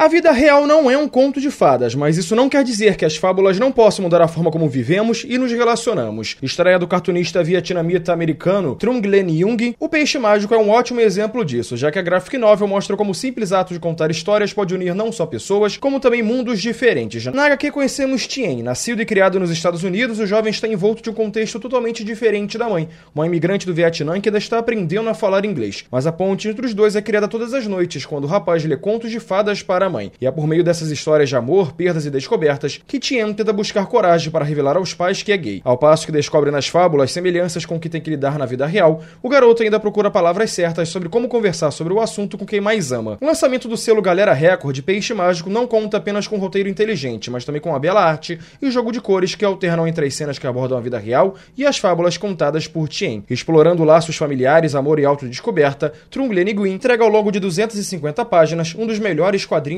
A vida real não é um conto de fadas, mas isso não quer dizer que as fábulas não possam mudar a forma como vivemos e nos relacionamos. Estreia do cartunista vietnamita americano Trung Glen Jung, o Peixe Mágico é um ótimo exemplo disso, já que a graphic novel mostra como o simples ato de contar histórias pode unir não só pessoas, como também mundos diferentes. Na HQ conhecemos Tien, nascido e criado nos Estados Unidos, o jovem está envolto de um contexto totalmente diferente da mãe, uma imigrante do Vietnã que ainda está aprendendo a falar inglês. Mas a ponte entre os dois é criada todas as noites, quando o rapaz lê contos de fadas para a mãe. E é por meio dessas histórias de amor, perdas e descobertas que Tien tenta buscar coragem para revelar aos pais que é gay. Ao passo que descobre nas fábulas semelhanças com o que tem que lidar na vida real, o garoto ainda procura palavras certas sobre como conversar sobre o assunto com quem mais ama. O lançamento do selo Galera Record, Peixe Mágico, não conta apenas com um roteiro inteligente, mas também com a bela arte e o jogo de cores que alternam entre as cenas que abordam a vida real e as fábulas contadas por Tien. Explorando laços familiares, amor e autodescoberta, Trung Lene Guin entrega ao longo de 250 páginas um dos melhores quadrinhos